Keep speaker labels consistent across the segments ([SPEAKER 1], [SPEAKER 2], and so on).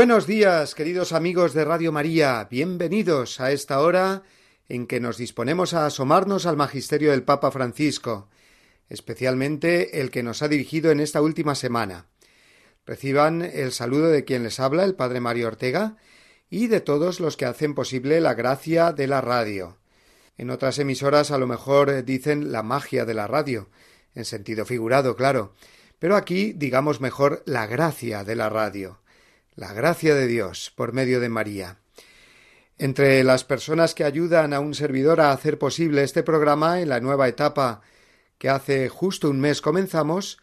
[SPEAKER 1] Buenos días, queridos amigos de Radio María. Bienvenidos a esta hora en que nos disponemos a asomarnos al magisterio del Papa Francisco, especialmente el que nos ha dirigido en esta última semana. Reciban el saludo de quien les habla, el Padre Mario Ortega, y de todos los que hacen posible la gracia de la radio. En otras emisoras a lo mejor dicen la magia de la radio, en sentido figurado, claro, pero aquí digamos mejor la gracia de la radio la gracia de Dios por medio de María. Entre las personas que ayudan a un servidor a hacer posible este programa en la nueva etapa que hace justo un mes comenzamos,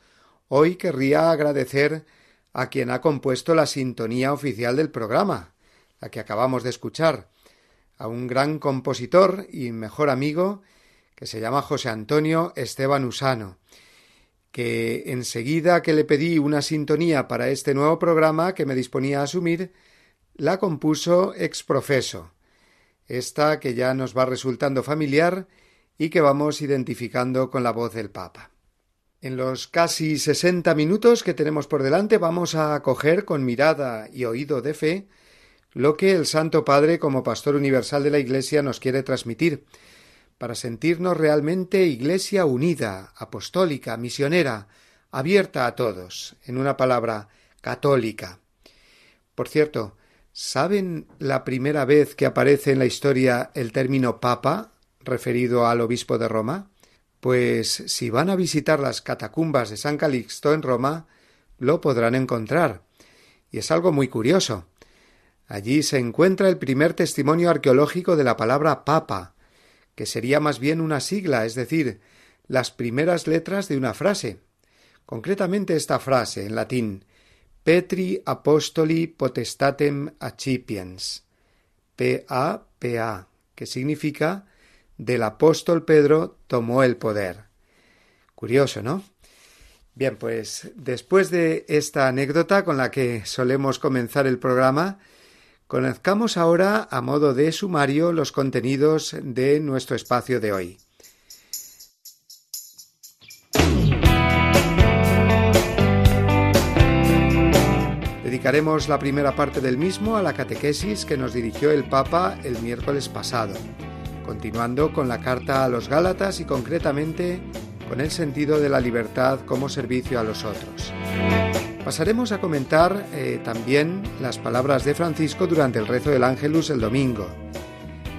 [SPEAKER 1] hoy querría agradecer a quien ha compuesto la sintonía oficial del programa, la que acabamos de escuchar, a un gran compositor y mejor amigo que se llama José Antonio Esteban Usano, que enseguida que le pedí una sintonía para este nuevo programa que me disponía a asumir, la compuso ex profeso, esta que ya nos va resultando familiar y que vamos identificando con la voz del Papa. En los casi sesenta minutos que tenemos por delante vamos a acoger con mirada y oído de fe lo que el Santo Padre como Pastor Universal de la Iglesia nos quiere transmitir, para sentirnos realmente Iglesia unida, apostólica, misionera, abierta a todos, en una palabra, católica. Por cierto, ¿saben la primera vez que aparece en la historia el término papa referido al obispo de Roma? Pues si van a visitar las catacumbas de San Calixto en Roma, lo podrán encontrar. Y es algo muy curioso. Allí se encuentra el primer testimonio arqueológico de la palabra papa, que sería más bien una sigla, es decir, las primeras letras de una frase. Concretamente esta frase en latín Petri apostoli potestatem accipiens P-A-P-A, que significa del apóstol Pedro tomó el poder. Curioso, ¿no? Bien, pues después de esta anécdota con la que solemos comenzar el programa, Conozcamos ahora, a modo de sumario, los contenidos de nuestro espacio de hoy. Dedicaremos la primera parte del mismo a la catequesis que nos dirigió el Papa el miércoles pasado, continuando con la carta a los Gálatas y concretamente con el sentido de la libertad como servicio a los otros. Pasaremos a comentar eh, también las palabras de Francisco durante el rezo del Ángelus el domingo.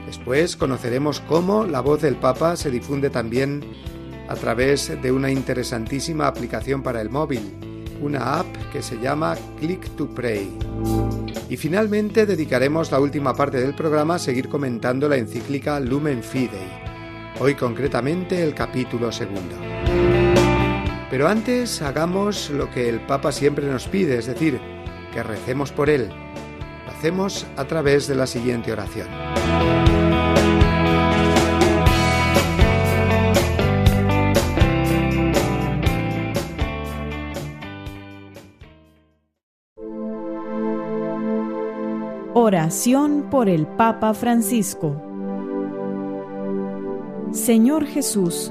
[SPEAKER 1] Después conoceremos cómo la voz del Papa se difunde también a través de una interesantísima aplicación para el móvil, una app que se llama Click to Pray. Y finalmente dedicaremos la última parte del programa a seguir comentando la encíclica Lumen Fidei, hoy concretamente el capítulo segundo. Pero antes hagamos lo que el Papa siempre nos pide, es decir, que recemos por él. Lo hacemos a través de la siguiente oración.
[SPEAKER 2] Oración por el Papa Francisco Señor Jesús,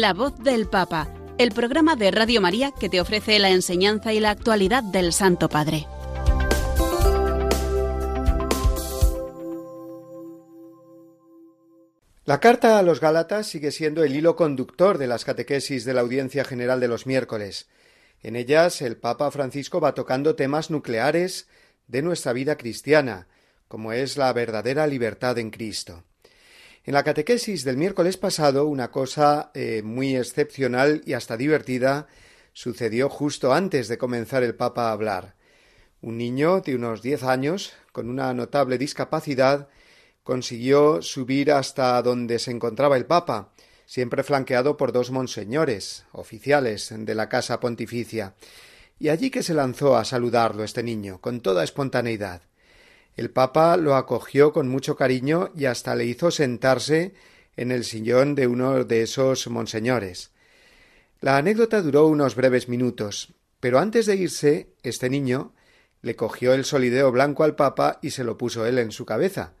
[SPEAKER 3] La voz del Papa, el programa de Radio María que te ofrece la enseñanza y la actualidad del Santo Padre.
[SPEAKER 1] La carta a los Gálatas sigue siendo el hilo conductor de las catequesis de la Audiencia General de los miércoles. En ellas el Papa Francisco va tocando temas nucleares de nuestra vida cristiana, como es la verdadera libertad en Cristo. En la catequesis del miércoles pasado, una cosa eh, muy excepcional y hasta divertida sucedió justo antes de comenzar el Papa a hablar. Un niño de unos diez años, con una notable discapacidad, consiguió subir hasta donde se encontraba el Papa, siempre flanqueado por dos monseñores, oficiales de la Casa Pontificia, y allí que se lanzó a saludarlo este niño, con toda espontaneidad. El Papa lo acogió con mucho cariño y hasta le hizo sentarse en el sillón de uno de esos monseñores. La anécdota duró unos breves minutos, pero antes de irse, este niño le cogió el solideo blanco al Papa y se lo puso él en su cabeza,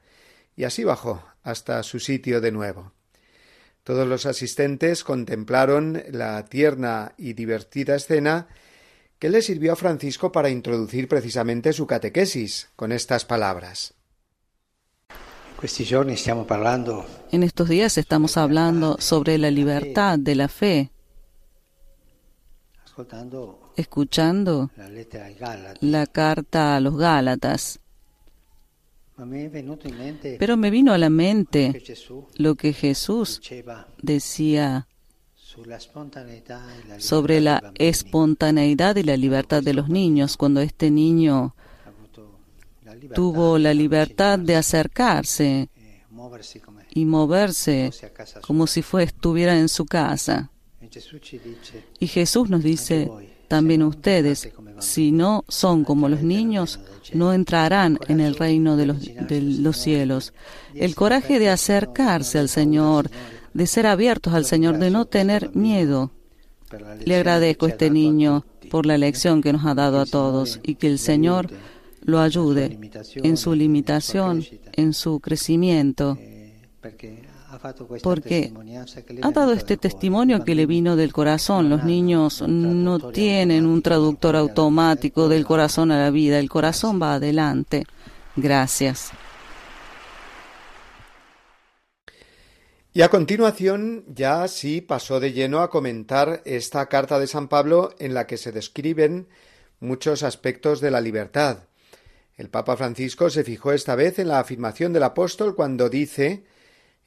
[SPEAKER 1] y así bajó hasta su sitio de nuevo. Todos los asistentes contemplaron la tierna y divertida escena que le sirvió a Francisco para introducir precisamente su catequesis con estas palabras.
[SPEAKER 4] En estos días estamos hablando sobre la libertad de la fe, escuchando la carta a los Gálatas. Pero me vino a la mente lo que Jesús decía sobre la espontaneidad y la libertad de los niños cuando este niño tuvo la libertad de acercarse y moverse como si estuviera en su casa. Y Jesús nos dice, también ustedes, si no son como los niños, no entrarán en el reino de los cielos. El coraje de acercarse al Señor, de ser abiertos al Señor, de no tener miedo. Le agradezco a este niño por la lección que nos ha dado a todos y que el Señor lo ayude en su limitación, en su crecimiento, porque ha dado este testimonio que le vino del corazón. Los niños no tienen un traductor automático del corazón a la vida, el corazón va adelante. Gracias.
[SPEAKER 1] Y a continuación ya sí pasó de lleno a comentar esta carta de San Pablo en la que se describen muchos aspectos de la libertad. El Papa Francisco se fijó esta vez en la afirmación del apóstol cuando dice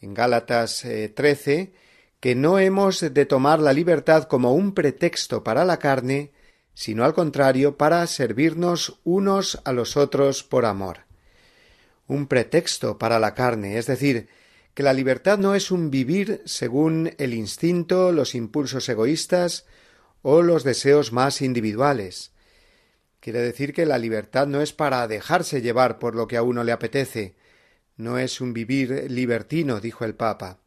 [SPEAKER 1] en Gálatas 13 eh, que no hemos de tomar la libertad como un pretexto para la carne, sino al contrario para servirnos unos a los otros por amor. Un pretexto para la carne, es decir, que la libertad no es un vivir según el instinto, los impulsos egoístas o los deseos más individuales. Quiere decir que la libertad no es para dejarse llevar por lo que a uno le apetece, no es un vivir libertino, dijo el Papa,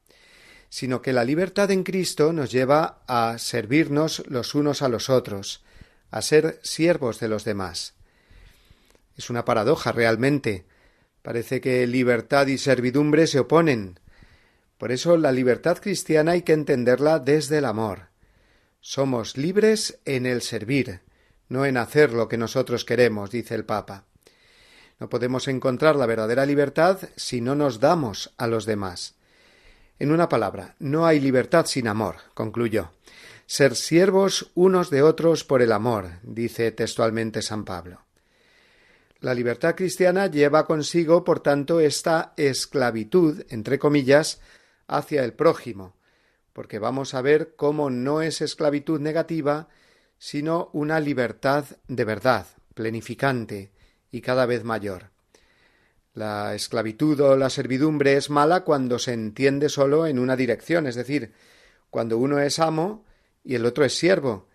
[SPEAKER 1] sino que la libertad en Cristo nos lleva a servirnos los unos a los otros, a ser siervos de los demás. Es una paradoja realmente, Parece que libertad y servidumbre se oponen. Por eso la libertad cristiana hay que entenderla desde el amor. Somos libres en el servir, no en hacer lo que nosotros queremos, dice el Papa. No podemos encontrar la verdadera libertad si no nos damos a los demás. En una palabra, no hay libertad sin amor, concluyó. Ser siervos unos de otros por el amor, dice textualmente San Pablo. La libertad cristiana lleva consigo, por tanto, esta esclavitud, entre comillas, hacia el prójimo, porque vamos a ver cómo no es esclavitud negativa, sino una libertad de verdad, plenificante y cada vez mayor. La esclavitud o la servidumbre es mala cuando se entiende solo en una dirección, es decir, cuando uno es amo y el otro es siervo,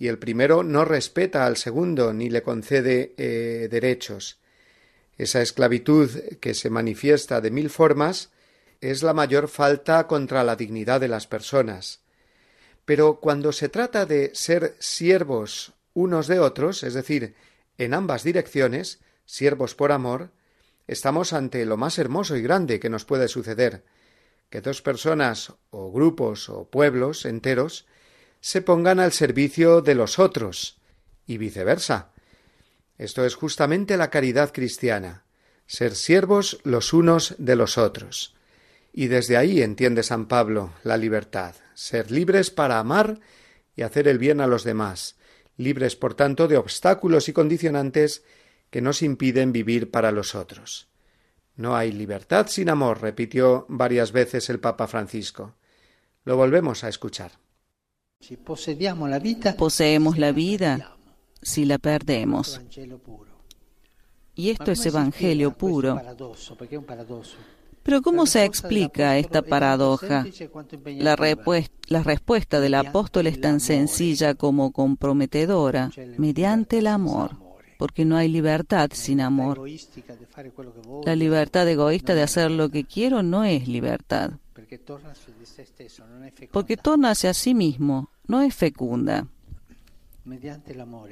[SPEAKER 1] y el primero no respeta al segundo ni le concede eh, derechos. Esa esclavitud que se manifiesta de mil formas es la mayor falta contra la dignidad de las personas. Pero cuando se trata de ser siervos unos de otros, es decir, en ambas direcciones, siervos por amor, estamos ante lo más hermoso y grande que nos puede suceder, que dos personas o grupos o pueblos enteros se pongan al servicio de los otros y viceversa. Esto es justamente la caridad cristiana, ser siervos los unos de los otros. Y desde ahí entiende San Pablo la libertad, ser libres para amar y hacer el bien a los demás, libres por tanto de obstáculos y condicionantes que nos impiden vivir para los otros. No hay libertad sin amor, repitió varias veces el Papa Francisco. Lo volvemos a escuchar.
[SPEAKER 4] Poseemos la vida si la perdemos. Y esto es Evangelio puro. Pero ¿cómo se explica esta paradoja? La, la, respuesta del apóstol es tan sencilla como comprometedora, mediante el amor, porque no hay libertad sin amor. La libertad egoísta de hacer lo que quiero no es libertad, porque torna hacia sí mismo, no es fecunda. Mediante el amor.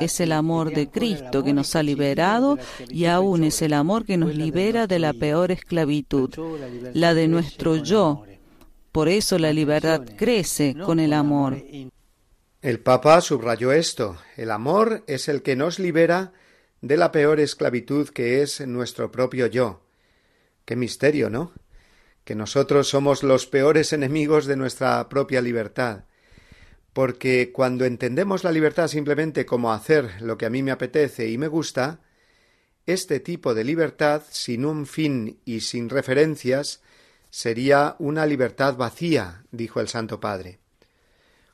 [SPEAKER 4] es el amor de Cristo que nos ha liberado y aún es el amor que nos libera de la peor esclavitud, la de nuestro yo. Por eso la libertad crece con el amor.
[SPEAKER 1] El Papa subrayó esto. El amor es el que nos libera de la peor esclavitud que es nuestro propio yo. Qué misterio, ¿no? Que nosotros somos los peores enemigos de nuestra propia libertad porque cuando entendemos la libertad simplemente como hacer lo que a mí me apetece y me gusta, este tipo de libertad, sin un fin y sin referencias, sería una libertad vacía, dijo el Santo Padre.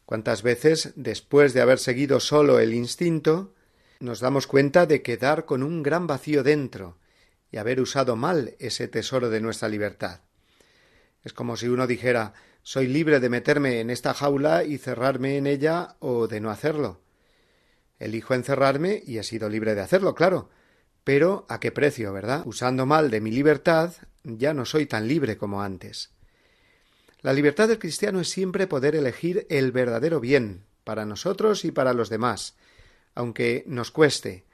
[SPEAKER 1] ¿Cuántas veces, después de haber seguido solo el instinto, nos damos cuenta de quedar con un gran vacío dentro y haber usado mal ese tesoro de nuestra libertad? Es como si uno dijera soy libre de meterme en esta jaula y cerrarme en ella o de no hacerlo. Elijo encerrarme y he sido libre de hacerlo, claro. Pero ¿a qué precio, verdad? Usando mal de mi libertad, ya no soy tan libre como antes. La libertad del cristiano es siempre poder elegir el verdadero bien para nosotros y para los demás, aunque nos cueste,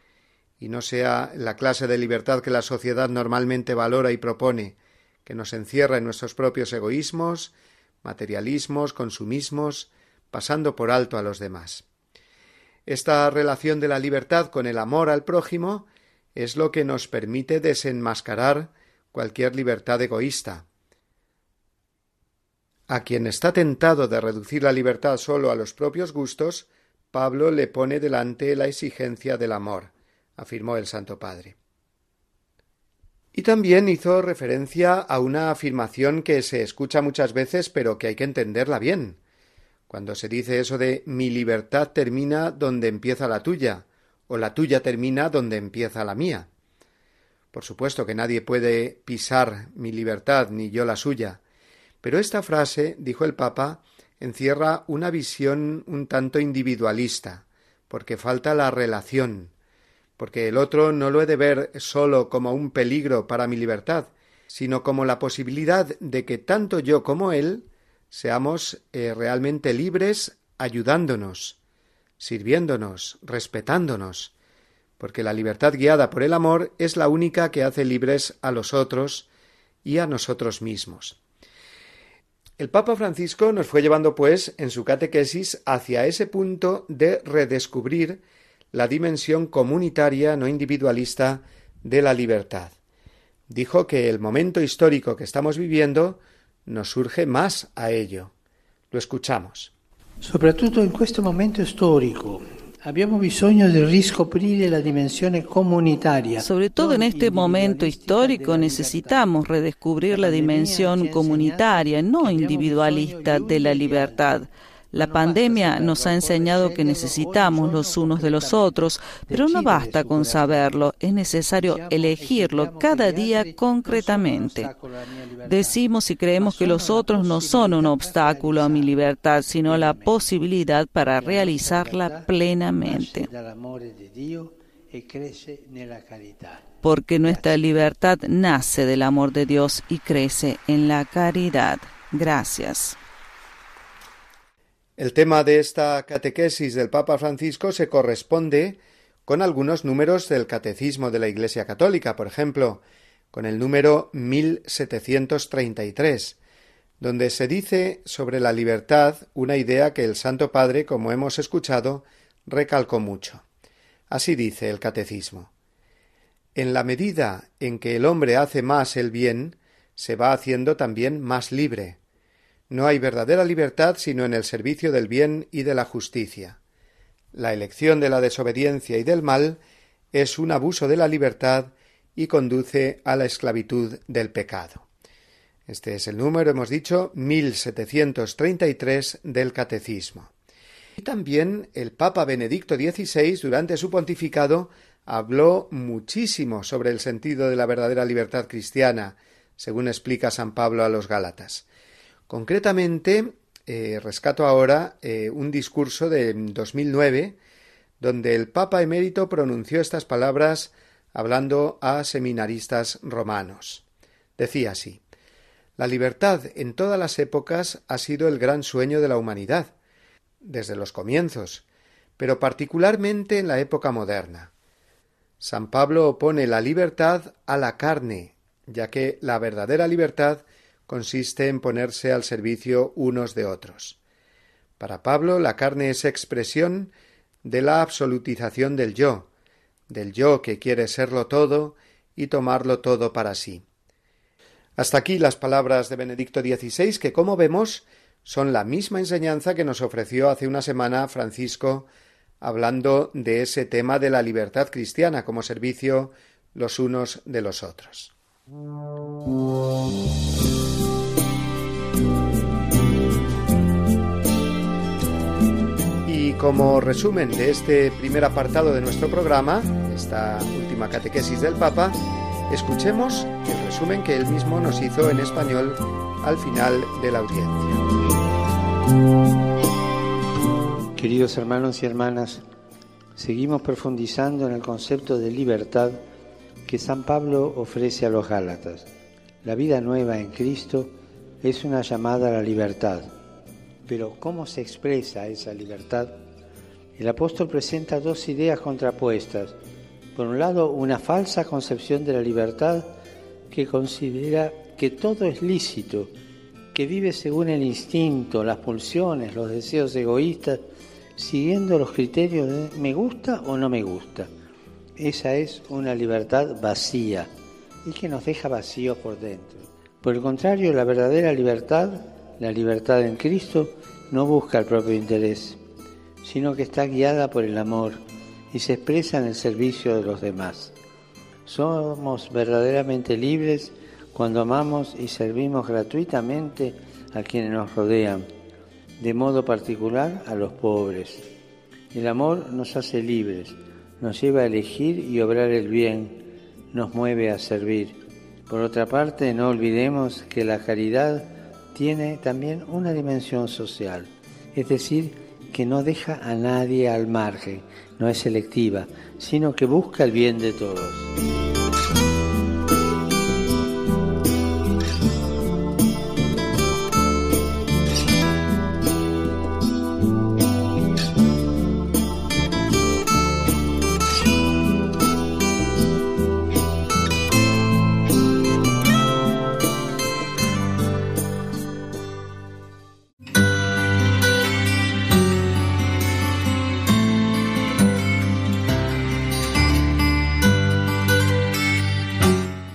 [SPEAKER 1] y no sea la clase de libertad que la sociedad normalmente valora y propone, que nos encierra en nuestros propios egoísmos, materialismos, consumismos, pasando por alto a los demás. Esta relación de la libertad con el amor al prójimo es lo que nos permite desenmascarar cualquier libertad egoísta. A quien está tentado de reducir la libertad solo a los propios gustos, Pablo le pone delante la exigencia del amor, afirmó el Santo Padre. Y también hizo referencia a una afirmación que se escucha muchas veces pero que hay que entenderla bien. Cuando se dice eso de mi libertad termina donde empieza la tuya, o la tuya termina donde empieza la mía. Por supuesto que nadie puede pisar mi libertad ni yo la suya, pero esta frase, dijo el Papa, encierra una visión un tanto individualista, porque falta la relación, porque el otro no lo he de ver sólo como un peligro para mi libertad, sino como la posibilidad de que tanto yo como él seamos eh, realmente libres ayudándonos, sirviéndonos, respetándonos, porque la libertad guiada por el amor es la única que hace libres a los otros y a nosotros mismos. El Papa Francisco nos fue llevando, pues, en su catequesis hacia ese punto de redescubrir la dimensión comunitaria, no individualista, de la libertad. Dijo que el momento histórico que estamos viviendo nos surge más a ello. Lo escuchamos.
[SPEAKER 5] Todo en este momento histórico,
[SPEAKER 4] Sobre todo en este momento histórico necesitamos redescubrir la dimensión comunitaria, no individualista de la libertad. La pandemia nos ha enseñado que necesitamos los unos de los otros, pero no basta con saberlo, es necesario elegirlo cada día concretamente. Decimos y creemos que los otros no son un obstáculo a mi libertad, sino la posibilidad para realizarla plenamente. Porque nuestra libertad nace del amor de Dios y crece en la caridad. Gracias.
[SPEAKER 1] El tema de esta catequesis del Papa Francisco se corresponde con algunos números del Catecismo de la Iglesia Católica, por ejemplo, con el número 1733, donde se dice sobre la libertad una idea que el Santo Padre, como hemos escuchado, recalcó mucho. Así dice el Catecismo. En la medida en que el hombre hace más el bien, se va haciendo también más libre. No hay verdadera libertad sino en el servicio del bien y de la justicia. La elección de la desobediencia y del mal es un abuso de la libertad y conduce a la esclavitud del pecado. Este es el número, hemos dicho, 1733 del Catecismo. Y también el Papa Benedicto XVI, durante su pontificado, habló muchísimo sobre el sentido de la verdadera libertad cristiana, según explica San Pablo a los Gálatas. Concretamente, eh, rescato ahora eh, un discurso de 2009 donde el Papa emérito pronunció estas palabras hablando a seminaristas romanos. Decía así La libertad en todas las épocas ha sido el gran sueño de la humanidad, desde los comienzos, pero particularmente en la época moderna. San Pablo opone la libertad a la carne, ya que la verdadera libertad consiste en ponerse al servicio unos de otros. Para Pablo, la carne es expresión de la absolutización del yo, del yo que quiere serlo todo y tomarlo todo para sí. Hasta aquí las palabras de Benedicto XVI, que como vemos son la misma enseñanza que nos ofreció hace una semana Francisco hablando de ese tema de la libertad cristiana como servicio los unos de los otros. Como resumen de este primer apartado de nuestro programa, esta última catequesis del Papa, escuchemos el resumen que él mismo nos hizo en español al final de la audiencia.
[SPEAKER 5] Queridos hermanos y hermanas, seguimos profundizando en el concepto de libertad que San Pablo ofrece a los Gálatas. La vida nueva en Cristo es una llamada a la libertad. Pero ¿cómo se expresa esa libertad? El apóstol presenta dos ideas contrapuestas. Por un lado, una falsa concepción de la libertad que considera que todo es lícito, que vive según el instinto, las pulsiones, los deseos egoístas, siguiendo los criterios de me gusta o no me gusta. Esa es una libertad vacía y que nos deja vacíos por dentro. Por el contrario, la verdadera libertad, la libertad en Cristo, no busca el propio interés, sino que está guiada por el amor y se expresa en el servicio de los demás. Somos verdaderamente libres cuando amamos y servimos gratuitamente a quienes nos rodean, de modo particular a los pobres. El amor nos hace libres, nos lleva a elegir y obrar el bien, nos mueve a servir. Por otra parte, no olvidemos que la caridad tiene también una dimensión social, es decir, que no deja a nadie al margen, no es selectiva, sino que busca el bien de todos.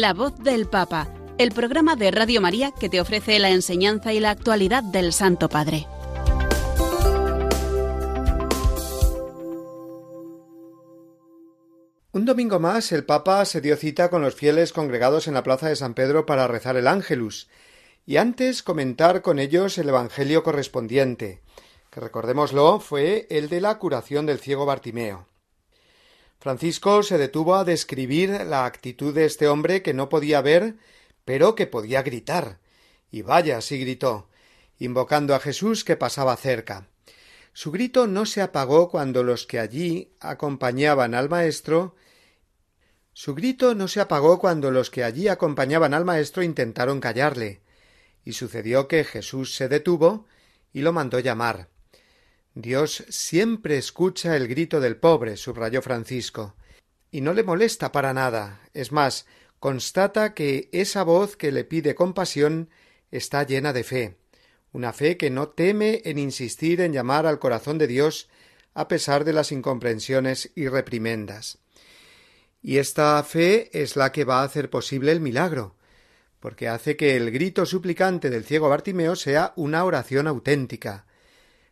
[SPEAKER 3] La voz del Papa, el programa de Radio María que te ofrece la enseñanza y la actualidad del Santo Padre.
[SPEAKER 1] Un domingo más el Papa se dio cita con los fieles congregados en la plaza de San Pedro para rezar el Ángelus, y antes comentar con ellos el Evangelio correspondiente, que recordémoslo fue el de la curación del ciego Bartimeo. Francisco se detuvo a describir la actitud de este hombre que no podía ver, pero que podía gritar. Y vaya, sí gritó, invocando a Jesús que pasaba cerca. Su grito no se apagó cuando los que allí acompañaban al maestro su grito no se apagó cuando los que allí acompañaban al maestro intentaron callarle, y sucedió que Jesús se detuvo y lo mandó llamar. Dios siempre escucha el grito del pobre, subrayó Francisco, y no le molesta para nada. Es más, constata que esa voz que le pide compasión está llena de fe, una fe que no teme en insistir en llamar al corazón de Dios a pesar de las incomprensiones y reprimendas. Y esta fe es la que va a hacer posible el milagro, porque hace que el grito suplicante del ciego Bartimeo sea una oración auténtica,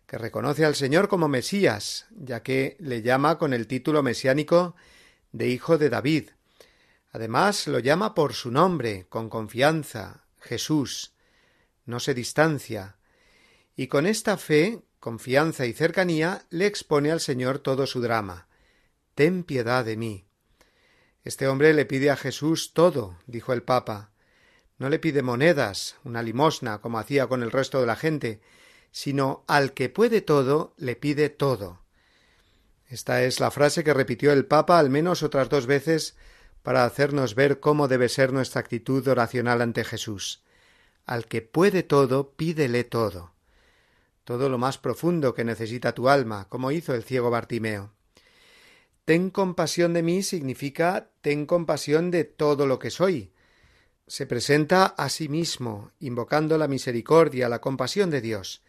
[SPEAKER 1] que reconoce al Señor como Mesías, ya que le llama con el título mesiánico de Hijo de David. Además lo llama por su nombre, con confianza, Jesús. No se distancia. Y con esta fe, confianza y cercanía le expone al Señor todo su drama. Ten piedad de mí. Este hombre le pide a Jesús todo, dijo el Papa, no le pide monedas, una limosna, como hacía con el resto de la gente, sino al que puede todo, le pide todo. Esta es la frase que repitió el Papa al menos otras dos veces para hacernos ver cómo debe ser nuestra actitud oracional ante Jesús. Al que puede todo, pídele todo. Todo lo más profundo que necesita tu alma, como hizo el ciego Bartimeo. Ten compasión de mí significa ten compasión de todo lo que soy, se presenta a sí mismo, invocando la misericordia, la compasión de Dios.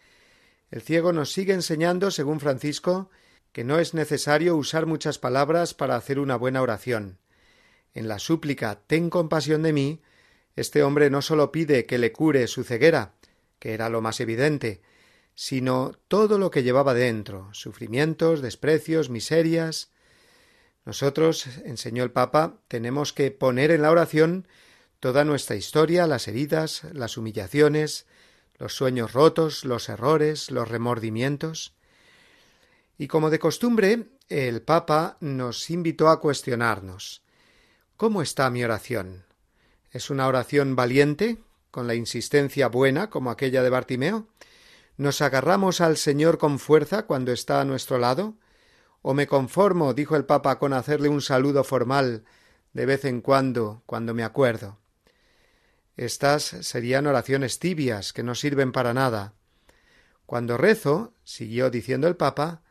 [SPEAKER 1] El ciego nos sigue enseñando, según Francisco, que no es necesario usar muchas palabras para hacer una buena oración. En la súplica Ten compasión de mí, este hombre no sólo pide que le cure su ceguera, que era lo más evidente, sino todo lo que llevaba dentro, sufrimientos, desprecios, miserias. Nosotros, enseñó el Papa, tenemos que poner en la oración toda nuestra historia, las heridas, las humillaciones, los sueños rotos, los errores, los remordimientos. Y como de costumbre, el Papa nos invitó a cuestionarnos ¿Cómo está mi oración? ¿Es una oración valiente, con la insistencia buena, como aquella de Bartimeo? ¿Nos agarramos al Señor con fuerza cuando está a nuestro lado? ¿O me conformo, dijo el Papa, con hacerle un saludo formal de vez en cuando, cuando me acuerdo? Estas serían oraciones tibias que no sirven para nada. Cuando rezo, siguió diciendo el Papa,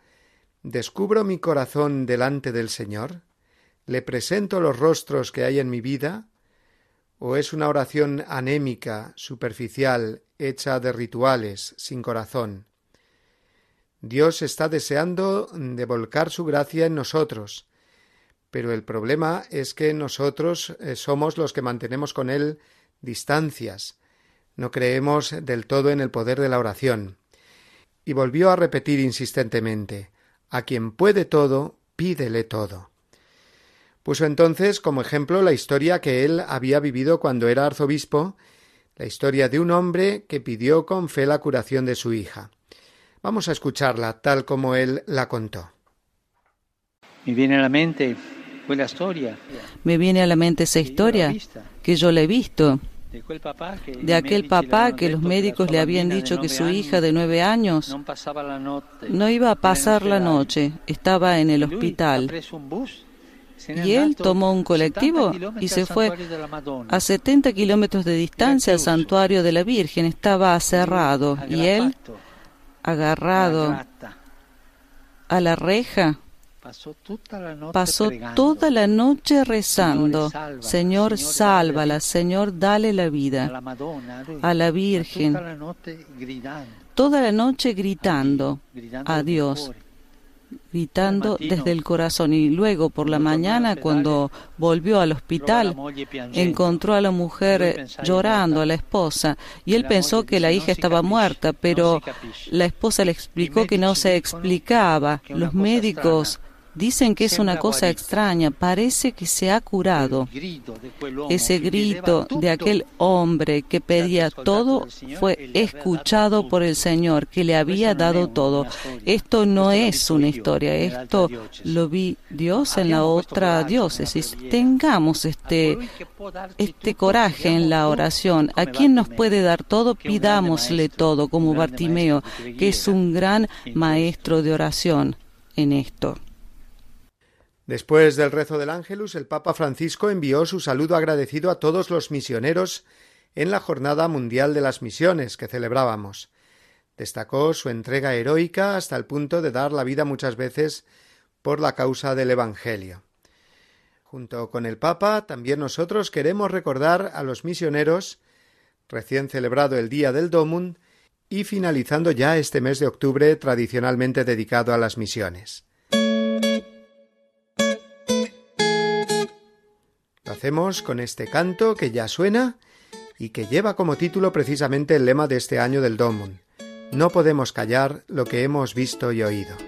[SPEAKER 1] descubro mi corazón delante del Señor, le presento los rostros que hay en mi vida, o es una oración anémica, superficial, hecha de rituales, sin corazón. Dios está deseando devolcar su gracia en nosotros, pero el problema es que nosotros eh, somos los que mantenemos con Él distancias. No creemos del todo en el poder de la oración. Y volvió a repetir insistentemente A quien puede todo, pídele todo. Puso entonces como ejemplo la historia que él había vivido cuando era arzobispo, la historia de un hombre que pidió con fe la curación de su hija. Vamos a escucharla tal como él la contó.
[SPEAKER 5] Me viene a la mente historia.
[SPEAKER 4] Me viene a la mente esa historia que yo la he visto. De aquel papá que los médicos le habían dicho que su hija de nueve años no iba a pasar la noche, estaba en el hospital. Y él tomó un colectivo y se fue a 70 kilómetros de distancia al santuario de la Virgen. Estaba cerrado. y él, agarrado a la reja, Pasó toda la noche rezando, Señor, sálvala, Señor, dale la vida a la Virgen. Toda la noche gritando a Dios, gritando desde el corazón. Y luego por la mañana, cuando volvió al hospital, encontró a la mujer llorando, a la esposa, y él pensó que la hija estaba muerta, pero la esposa le explicó que no se explicaba. Los médicos Dicen que es una cosa extraña, parece que se ha curado. Ese grito de aquel hombre que pedía todo fue escuchado por el Señor, que le había dado todo. Esto no es una historia, esto lo vi Dios en la otra diócesis. Tengamos este, este coraje en la oración. A quien nos puede dar todo, pidámosle todo, como Bartimeo, que es un gran maestro de oración en esto.
[SPEAKER 6] Después del rezo del Ángelus, el Papa Francisco envió su saludo agradecido a todos los misioneros en la Jornada Mundial de las Misiones que celebrábamos. Destacó su entrega heroica hasta el punto de dar la vida muchas veces por la causa del Evangelio. Junto con el Papa, también nosotros queremos recordar a los misioneros, recién celebrado el Día del Domum, y finalizando ya este mes de octubre tradicionalmente dedicado a las misiones. Hacemos con este canto que ya suena y que lleva como título precisamente el lema de este año del Domum. No podemos callar lo que hemos visto y oído.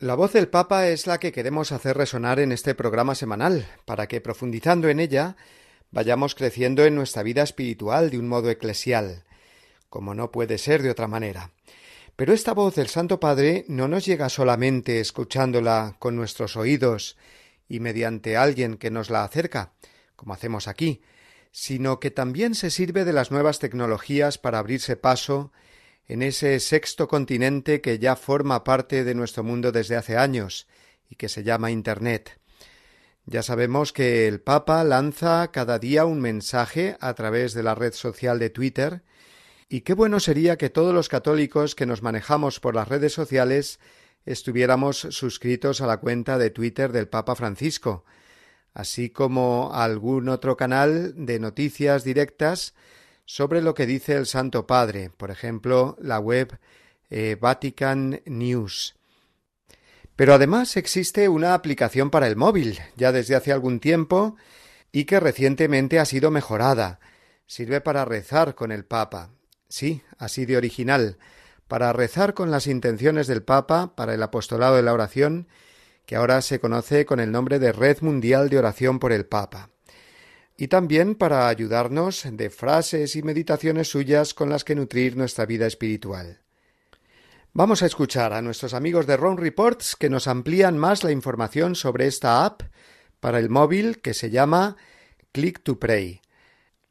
[SPEAKER 1] La voz del Papa es la que queremos hacer resonar en este programa semanal, para que profundizando en ella vayamos creciendo en nuestra vida espiritual de un modo eclesial, como no puede ser de otra manera. Pero esta voz del Santo Padre no nos llega solamente escuchándola con nuestros oídos y mediante alguien que nos la acerca, como hacemos aquí, sino que también se sirve de las nuevas tecnologías para abrirse paso en ese sexto continente que ya forma parte de nuestro mundo desde hace años y que se llama Internet. Ya sabemos que el Papa lanza cada día un mensaje a través de la red social de Twitter, y qué bueno sería que todos los católicos que nos manejamos por las redes sociales estuviéramos suscritos a la cuenta de Twitter del Papa Francisco, así como a algún otro canal de noticias directas sobre lo que dice el Santo Padre, por ejemplo, la web eh, Vatican News. Pero además existe una aplicación para el móvil, ya desde hace algún tiempo, y que recientemente ha sido mejorada. Sirve para rezar con el Papa. Sí, así de original, para rezar con las intenciones del Papa para el apostolado de la oración, que ahora se conoce con el nombre de Red Mundial de Oración por el Papa y también para ayudarnos de frases y meditaciones suyas con las que nutrir nuestra vida espiritual. Vamos a escuchar a nuestros amigos de Ron Reports que nos amplían más la información sobre esta app para el móvil que se llama Click to Pray.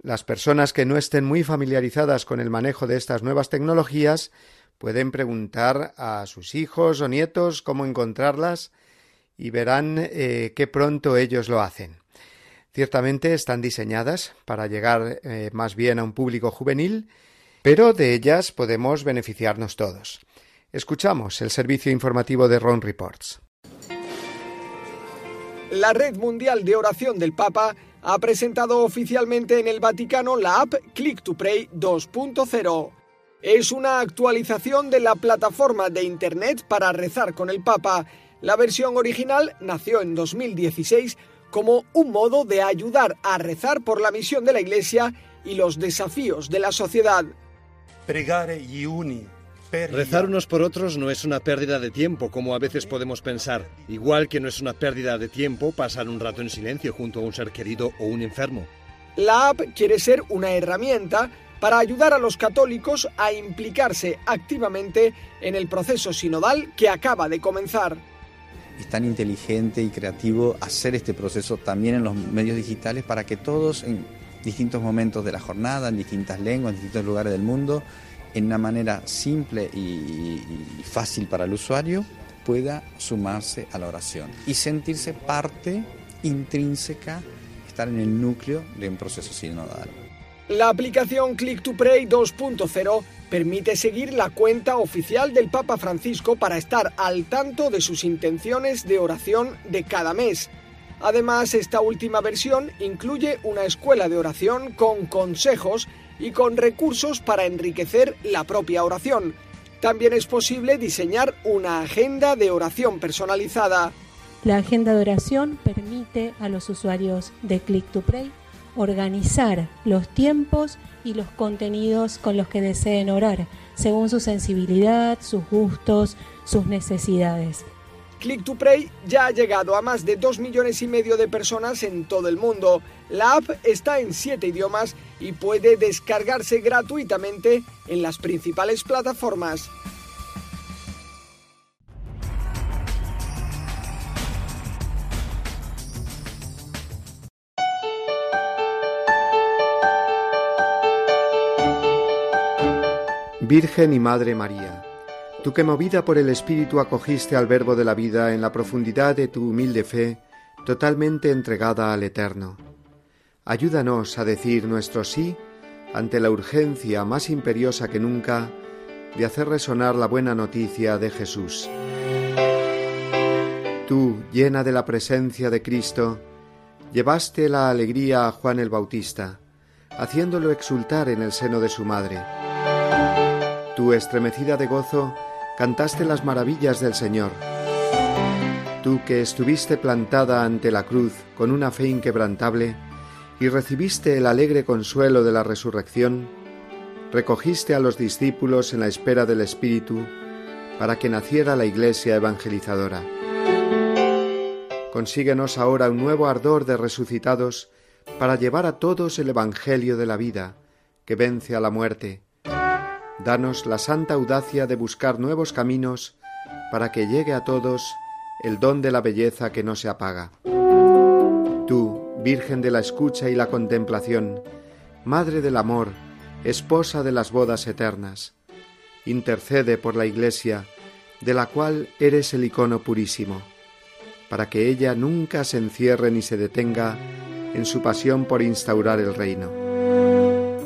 [SPEAKER 1] Las personas que no estén muy familiarizadas con el manejo de estas nuevas tecnologías pueden preguntar a sus hijos o nietos cómo encontrarlas y verán eh, qué pronto ellos lo hacen. Ciertamente están diseñadas para llegar eh, más bien a un público juvenil, pero de ellas podemos beneficiarnos todos. Escuchamos el servicio informativo de Ron Reports.
[SPEAKER 7] La Red Mundial de Oración del Papa ha presentado oficialmente en el Vaticano la app Click to Pray 2.0. Es una actualización de la plataforma de Internet para rezar con el Papa. La versión original nació en 2016 como un modo de ayudar a rezar por la misión de la Iglesia y los desafíos de la sociedad.
[SPEAKER 8] Rezar unos por otros no es una pérdida de tiempo, como a veces podemos pensar, igual que no es una pérdida de tiempo pasar un rato en silencio junto a un ser querido o un enfermo.
[SPEAKER 7] La app quiere ser una herramienta para ayudar a los católicos a implicarse activamente en el proceso sinodal que acaba de comenzar
[SPEAKER 9] es tan inteligente y creativo hacer este proceso también en los medios digitales para que todos en distintos momentos de la jornada, en distintas lenguas, en distintos lugares del mundo, en una manera simple y, fácil para el usuario, pueda sumarse a la oración y sentirse parte intrínseca, estar en el núcleo de un proceso sinodal.
[SPEAKER 7] La aplicación Click to Pray 2.0 permite seguir la cuenta oficial del Papa Francisco para estar al tanto de sus intenciones de oración de cada mes. Además, esta última versión incluye una escuela de oración con consejos y con recursos para enriquecer la propia oración. También es posible diseñar una agenda de oración personalizada.
[SPEAKER 10] La agenda de oración permite a los usuarios de Click to Pray organizar los tiempos y los contenidos con los que deseen orar, según su sensibilidad, sus gustos, sus necesidades.
[SPEAKER 7] Click to Pray ya ha llegado a más de 2 millones y medio de personas en todo el mundo. La app está en 7 idiomas y puede descargarse gratuitamente en las principales plataformas.
[SPEAKER 1] Virgen y Madre María, tú que movida por el Espíritu acogiste al Verbo de la vida en la profundidad de tu humilde fe, totalmente entregada al Eterno. Ayúdanos a decir nuestro sí ante la urgencia más imperiosa que nunca de hacer resonar la buena noticia de Jesús. Tú, llena de la presencia de Cristo, llevaste la alegría a Juan el Bautista, haciéndolo exultar en el seno de su madre. Tú, estremecida de gozo, cantaste las maravillas del Señor. Tú que estuviste plantada ante la cruz con una fe inquebrantable y recibiste el alegre consuelo de la resurrección, recogiste a los discípulos en la espera del Espíritu para que naciera la Iglesia evangelizadora. Consíguenos ahora un nuevo ardor de resucitados para llevar a todos el Evangelio de la vida, que vence a la muerte. Danos la santa audacia de buscar nuevos caminos para que llegue a todos el don de la belleza que no se apaga. Tú, Virgen de la escucha y la contemplación, Madre del amor, Esposa de las bodas eternas, intercede por la Iglesia, de la cual eres el icono purísimo para que ella nunca se encierre ni se detenga en su pasión por instaurar el reino.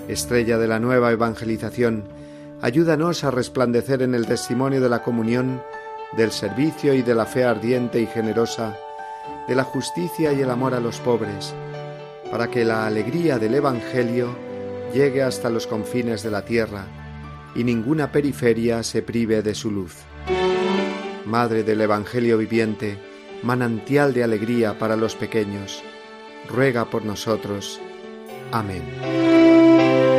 [SPEAKER 1] Estrella de la nueva evangelización, ayúdanos a resplandecer en el testimonio de la comunión, del servicio y de la fe ardiente y generosa, de la justicia y el amor a los pobres, para que la alegría del Evangelio llegue hasta los confines de la tierra y ninguna periferia se prive de su luz. Madre del Evangelio viviente, manantial de alegría para los pequeños, ruega por nosotros. Amén.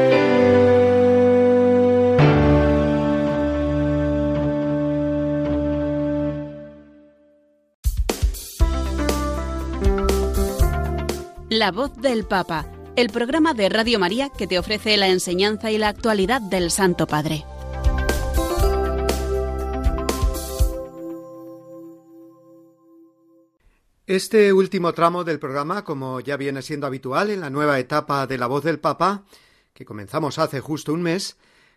[SPEAKER 11] La voz del Papa, el programa de Radio María que te ofrece la enseñanza y la actualidad del Santo Padre.
[SPEAKER 1] Este último tramo del programa, como ya viene siendo habitual en la nueva etapa de La Voz del Papa, que comenzamos hace justo un mes,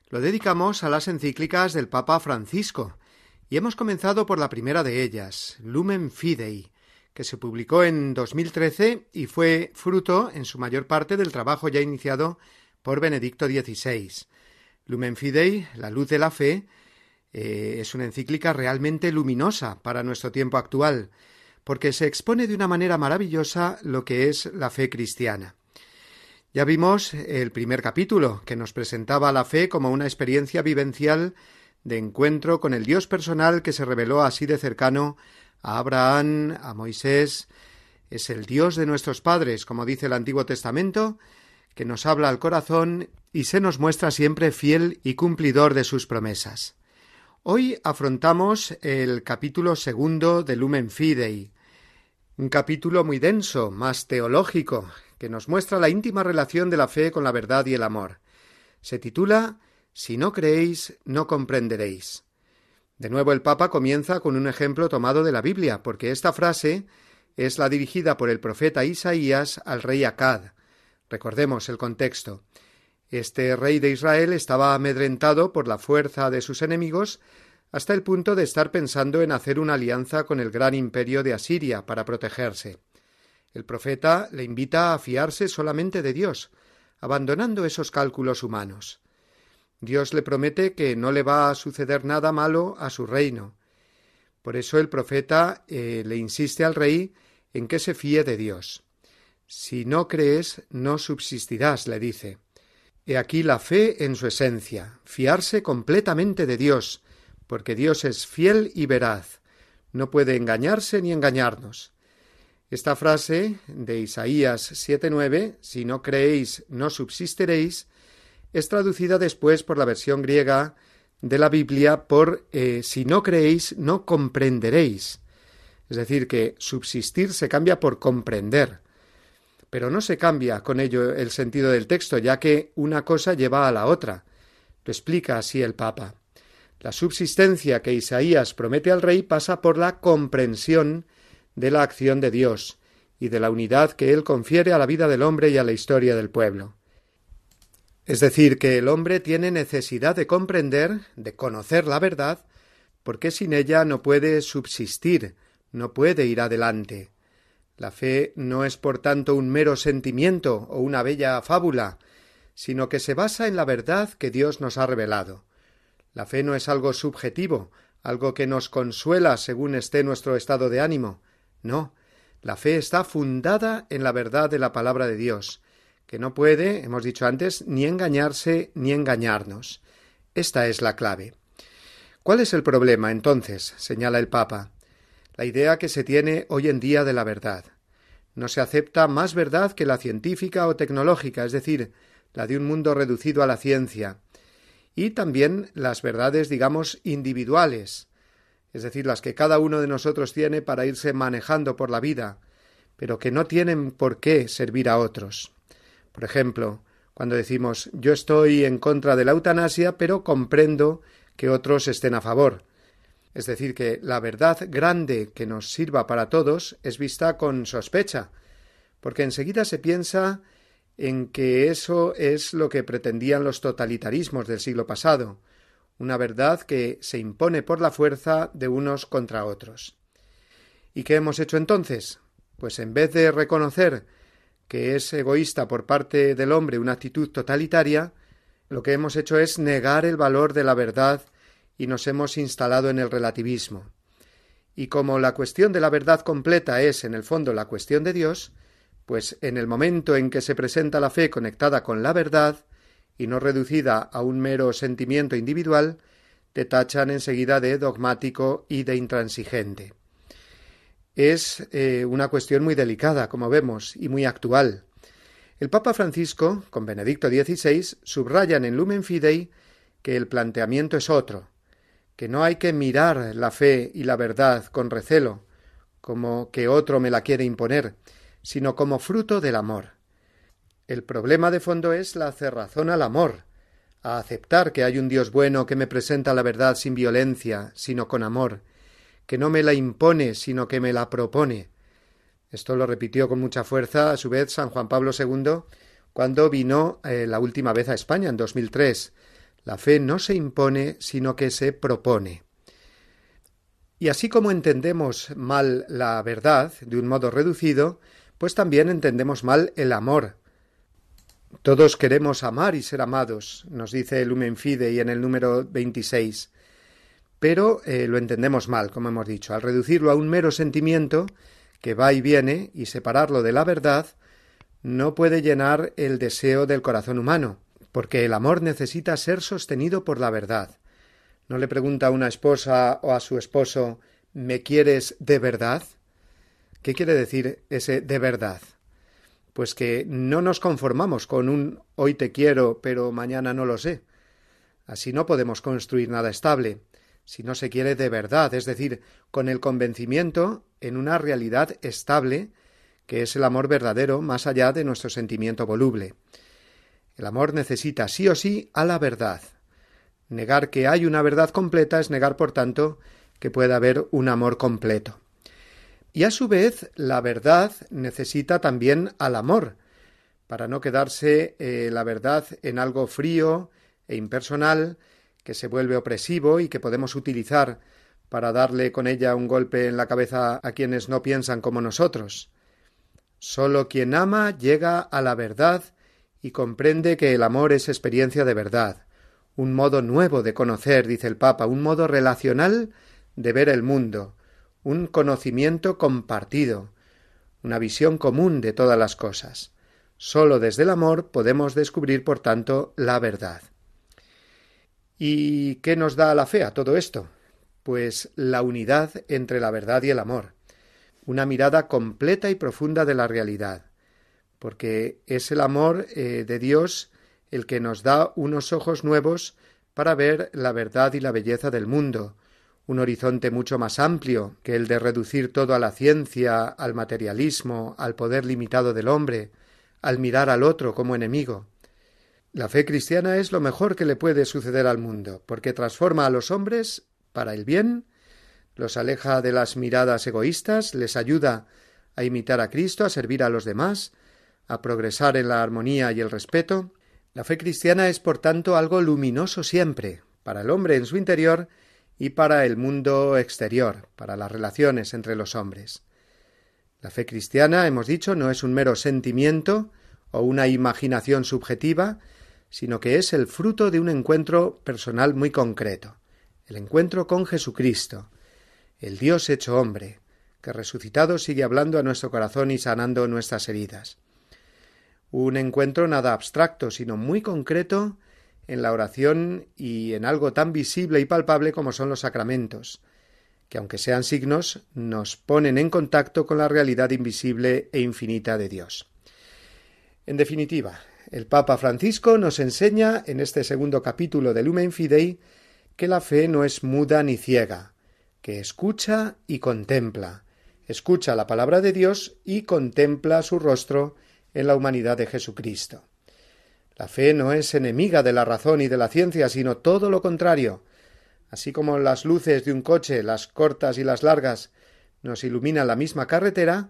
[SPEAKER 1] lo dedicamos a las encíclicas del Papa Francisco, y hemos comenzado por la primera de ellas, Lumen Fidei, que se publicó en 2013 y fue fruto, en su mayor parte, del trabajo ya iniciado por Benedicto XVI. Lumen Fidei, la luz de la fe, eh, es una encíclica realmente luminosa para nuestro tiempo actual, porque se expone de una manera maravillosa lo que es la fe cristiana. Ya vimos el primer capítulo, que nos presentaba la fe como una experiencia vivencial de encuentro con el Dios personal que se reveló así de cercano a Abraham, a Moisés, es el Dios de nuestros padres, como dice el Antiguo Testamento, que nos habla al corazón y se nos muestra siempre fiel y cumplidor de sus promesas. Hoy afrontamos el capítulo segundo de Lumen Fidei, un capítulo muy denso, más teológico, que nos muestra la íntima relación de la fe con la verdad y el amor. Se titula Si no creéis, no comprenderéis. De nuevo el Papa comienza con un ejemplo tomado de la Biblia, porque esta frase es la dirigida por el profeta Isaías al rey Acad. Recordemos el contexto. Este rey de Israel estaba amedrentado por la fuerza de sus enemigos hasta el punto de estar pensando en hacer una alianza con el gran imperio de Asiria para protegerse. El profeta le invita a fiarse solamente de Dios, abandonando esos cálculos humanos. Dios le promete que no le va a suceder nada malo a su reino. Por eso el profeta eh, le insiste al rey en que se fíe de Dios. Si no crees, no subsistirás, le dice. He aquí la fe en su esencia, fiarse completamente de Dios, porque Dios es fiel y veraz, no puede engañarse ni engañarnos. Esta frase de Isaías 7:9, si no creéis, no subsistiréis, es traducida después por la versión griega de la Biblia por eh, si no creéis, no comprenderéis. Es decir, que subsistir se cambia por comprender. Pero no se cambia con ello el sentido del texto, ya que una cosa lleva a la otra. Lo explica así el Papa. La subsistencia que Isaías promete al rey pasa por la comprensión de la acción de Dios y de la unidad que él confiere a la vida del hombre y a la historia del pueblo. Es decir, que el hombre tiene necesidad de comprender, de conocer la verdad, porque sin ella no puede subsistir, no puede ir adelante. La fe no es por tanto un mero sentimiento o una bella fábula, sino que se basa en la verdad que Dios nos ha revelado. La fe no es algo subjetivo, algo que nos consuela según esté nuestro estado de ánimo. No, la fe está fundada en la verdad de la palabra de Dios, que no puede, hemos dicho antes, ni engañarse ni engañarnos. Esta es la clave. ¿Cuál es el problema, entonces? señala el Papa la idea que se tiene hoy en día de la verdad. No se acepta más verdad que la científica o tecnológica, es decir, la de un mundo reducido a la ciencia, y también las verdades, digamos, individuales, es decir, las que cada uno de nosotros tiene para irse manejando por la vida, pero que no tienen por qué servir a otros. Por ejemplo, cuando decimos yo estoy en contra de la eutanasia, pero comprendo que otros estén a favor. Es decir, que la verdad grande que nos sirva para todos es vista con sospecha, porque enseguida se piensa en que eso es lo que pretendían los totalitarismos del siglo pasado, una verdad que se impone por la fuerza de unos contra otros. ¿Y qué hemos hecho entonces? Pues en vez de reconocer que es egoísta por parte del hombre una actitud totalitaria, lo que hemos hecho es negar el valor de la verdad y nos hemos instalado en el relativismo. Y como la cuestión de la verdad completa es, en el fondo, la cuestión de Dios, pues en el momento en que se presenta la fe conectada con la verdad, y no reducida a un mero sentimiento individual, te tachan enseguida de dogmático y de intransigente. Es eh, una cuestión muy delicada, como vemos, y muy actual. El Papa Francisco, con Benedicto XVI, subrayan en Lumen Fidei que el planteamiento es otro, que no hay que mirar la fe y la verdad con recelo, como que otro me la quiere imponer, sino como fruto del amor. El problema de fondo es la cerrazón al amor, a aceptar que hay un Dios bueno que me presenta la verdad sin violencia, sino con amor, que no me la impone, sino que me la propone. Esto lo repitió con mucha fuerza a su vez San Juan Pablo II cuando vino eh, la última vez a España en 2003 la fe no se impone, sino que se propone. Y así como entendemos mal la verdad de un modo reducido, pues también entendemos mal el amor. Todos queremos amar y ser amados, nos dice el Lumen Fidei en el número 26. Pero eh, lo entendemos mal, como hemos dicho. Al reducirlo a un mero sentimiento que va y viene y separarlo de la verdad, no puede llenar el deseo del corazón humano porque el amor necesita ser sostenido por la verdad. No le pregunta a una esposa o a su esposo ¿Me quieres de verdad? ¿Qué quiere decir ese de verdad? Pues que no nos conformamos con un hoy te quiero, pero mañana no lo sé. Así no podemos construir nada estable, si no se quiere de verdad, es decir, con el convencimiento en una realidad estable, que es el amor verdadero más allá de nuestro sentimiento voluble. El amor necesita sí o sí a la verdad. Negar que hay una verdad completa es negar, por tanto, que pueda haber un amor completo. Y a su vez, la verdad necesita también al amor, para no quedarse eh, la verdad en algo frío e impersonal, que se vuelve opresivo y que podemos utilizar para darle con ella un golpe en la cabeza a quienes no piensan como nosotros. Solo quien ama llega a la verdad y comprende que el amor es experiencia de verdad, un modo nuevo de conocer, dice el Papa, un modo relacional de ver el mundo, un conocimiento compartido, una visión común de todas las cosas. Solo desde el amor podemos descubrir, por tanto, la verdad. ¿Y qué nos da la fe a todo esto? Pues la unidad entre la verdad y el amor, una mirada completa y profunda de la realidad, porque es el amor eh, de Dios el que nos da unos ojos nuevos para ver la verdad y la belleza del mundo, un horizonte mucho más amplio que el de reducir todo a la ciencia, al materialismo, al poder limitado del hombre, al mirar al otro como enemigo. La fe cristiana es lo mejor que le puede suceder al mundo, porque transforma a los hombres para el bien, los aleja de las miradas egoístas, les ayuda a imitar a Cristo, a servir a los demás, a progresar en la armonía y el respeto, La fe cristiana es, por tanto, algo luminoso siempre, para el hombre en su interior y para el mundo exterior, para las relaciones entre los hombres. La fe cristiana, hemos dicho, no es un mero sentimiento o una imaginación subjetiva, sino que es el fruto de un encuentro personal muy concreto, el encuentro con Jesucristo, el Dios hecho hombre, que resucitado sigue hablando a nuestro corazón y sanando nuestras heridas. Un encuentro nada abstracto, sino muy concreto en la oración y en algo tan visible y palpable como son los sacramentos, que aunque sean signos, nos ponen en contacto con la realidad invisible e infinita de Dios. En definitiva, el Papa Francisco nos enseña en este segundo capítulo de Lumen Fidei que la fe no es muda ni ciega, que escucha y contempla, escucha la palabra de Dios y contempla su rostro en la humanidad de Jesucristo. La fe no es enemiga de la razón y de la ciencia, sino todo lo contrario. Así como las luces de un coche, las cortas y las largas, nos iluminan la misma carretera,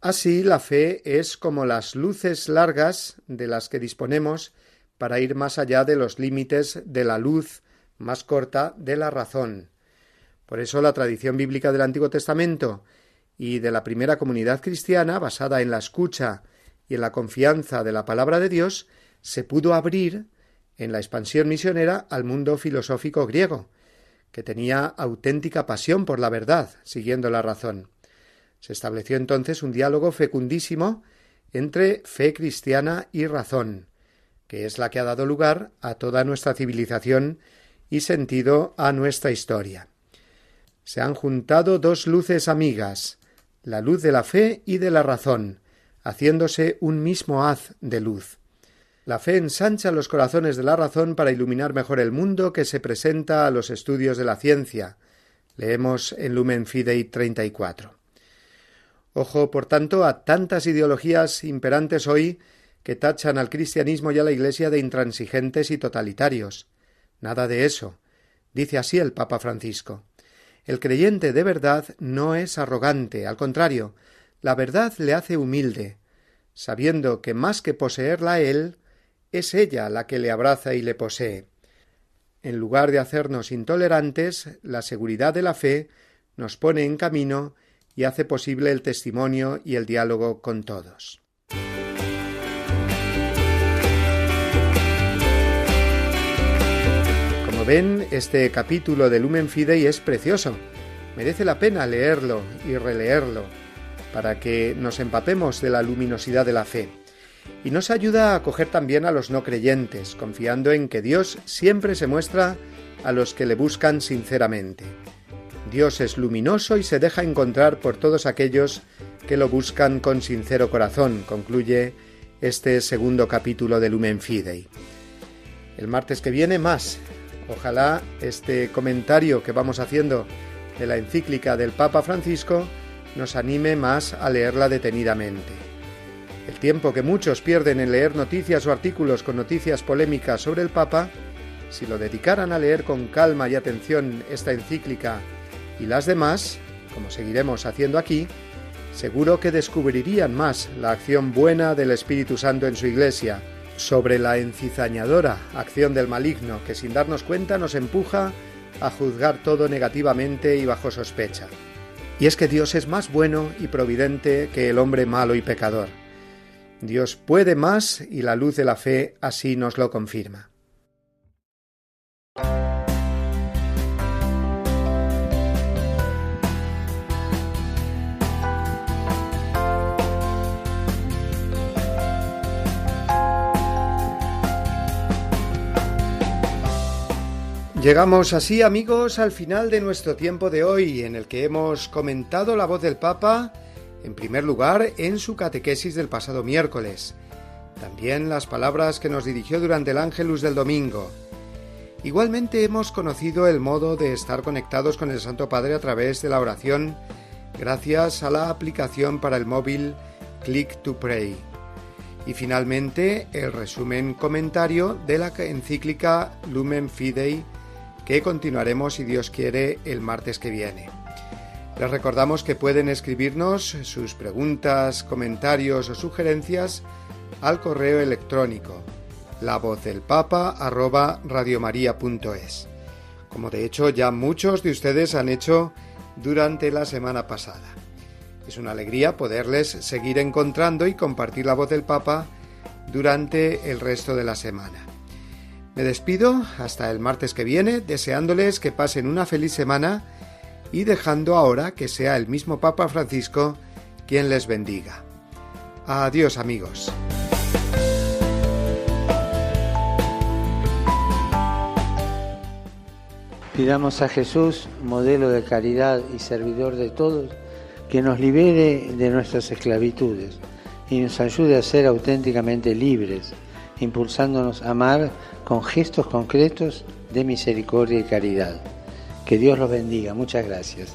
[SPEAKER 1] así la fe es como las luces largas de las que disponemos para ir más allá de los límites de la luz más corta de la razón. Por eso la tradición bíblica del Antiguo Testamento y de la primera comunidad cristiana, basada en la escucha y en la confianza de la palabra de Dios, se pudo abrir en la expansión misionera al mundo filosófico griego, que tenía auténtica pasión por la verdad, siguiendo la razón. Se estableció entonces un diálogo fecundísimo entre fe cristiana y razón, que es la que ha dado lugar a toda nuestra civilización y sentido a nuestra historia. Se han juntado dos luces amigas, la luz de la fe y de la razón, haciéndose un mismo haz de luz. La fe ensancha los corazones de la razón para iluminar mejor el mundo que se presenta a los estudios de la ciencia. Leemos en Lumen Fidei 34. Ojo, por tanto, a tantas ideologías imperantes hoy que tachan al cristianismo y a la Iglesia de intransigentes y totalitarios. Nada de eso. Dice así el Papa Francisco. El creyente de verdad no es arrogante, al contrario, la verdad le hace humilde, sabiendo que más que poseerla él, es ella la que le abraza y le posee. En lugar de hacernos intolerantes, la seguridad de la fe nos pone en camino y hace posible el testimonio y el diálogo con todos. ven, este capítulo de Lumen Fidei es precioso. Merece la pena leerlo y releerlo para que nos empapemos de la luminosidad de la fe. Y nos ayuda a acoger también a los no creyentes, confiando en que Dios siempre se muestra a los que le buscan sinceramente. Dios es luminoso y se deja encontrar por todos aquellos que lo buscan con sincero corazón, concluye este segundo capítulo de Lumen Fidei. El martes que viene más Ojalá este comentario que vamos haciendo de la encíclica del Papa Francisco nos anime más a leerla detenidamente. El tiempo que muchos pierden en leer noticias o artículos con noticias polémicas sobre el Papa, si lo dedicaran a leer con calma y atención esta encíclica y las demás, como seguiremos haciendo aquí, seguro que descubrirían más la acción buena del Espíritu Santo en su Iglesia, sobre la encizañadora acción del maligno que sin darnos cuenta nos empuja a juzgar todo negativamente y bajo sospecha. Y es que Dios es más bueno y providente que el hombre malo y pecador. Dios puede más y la luz de la fe así nos lo confirma. Llegamos así amigos al final de nuestro tiempo de hoy en el que hemos comentado la voz del Papa, en primer lugar en su catequesis del pasado miércoles, también las palabras que nos dirigió durante el Ángelus del domingo. Igualmente hemos conocido el modo de estar conectados con el Santo Padre a través de la oración gracias a la aplicación para el móvil Click to Pray. Y finalmente el resumen comentario de la encíclica Lumen Fidei que continuaremos, si Dios quiere, el martes que viene. Les recordamos que pueden escribirnos sus preguntas, comentarios o sugerencias al correo electrónico la voz del papa arroba como de hecho ya muchos de ustedes han hecho durante la semana pasada. Es una alegría poderles seguir encontrando y compartir la voz del Papa durante el resto de la semana. Me despido hasta el martes que viene, deseándoles que pasen una feliz semana y dejando ahora que sea el mismo Papa Francisco quien les bendiga. Adiós amigos.
[SPEAKER 5] Pidamos a Jesús, modelo de caridad y servidor de todos, que nos libere de nuestras esclavitudes y nos ayude a ser auténticamente libres, impulsándonos a amar con gestos concretos de misericordia y caridad. Que Dios los bendiga. Muchas gracias.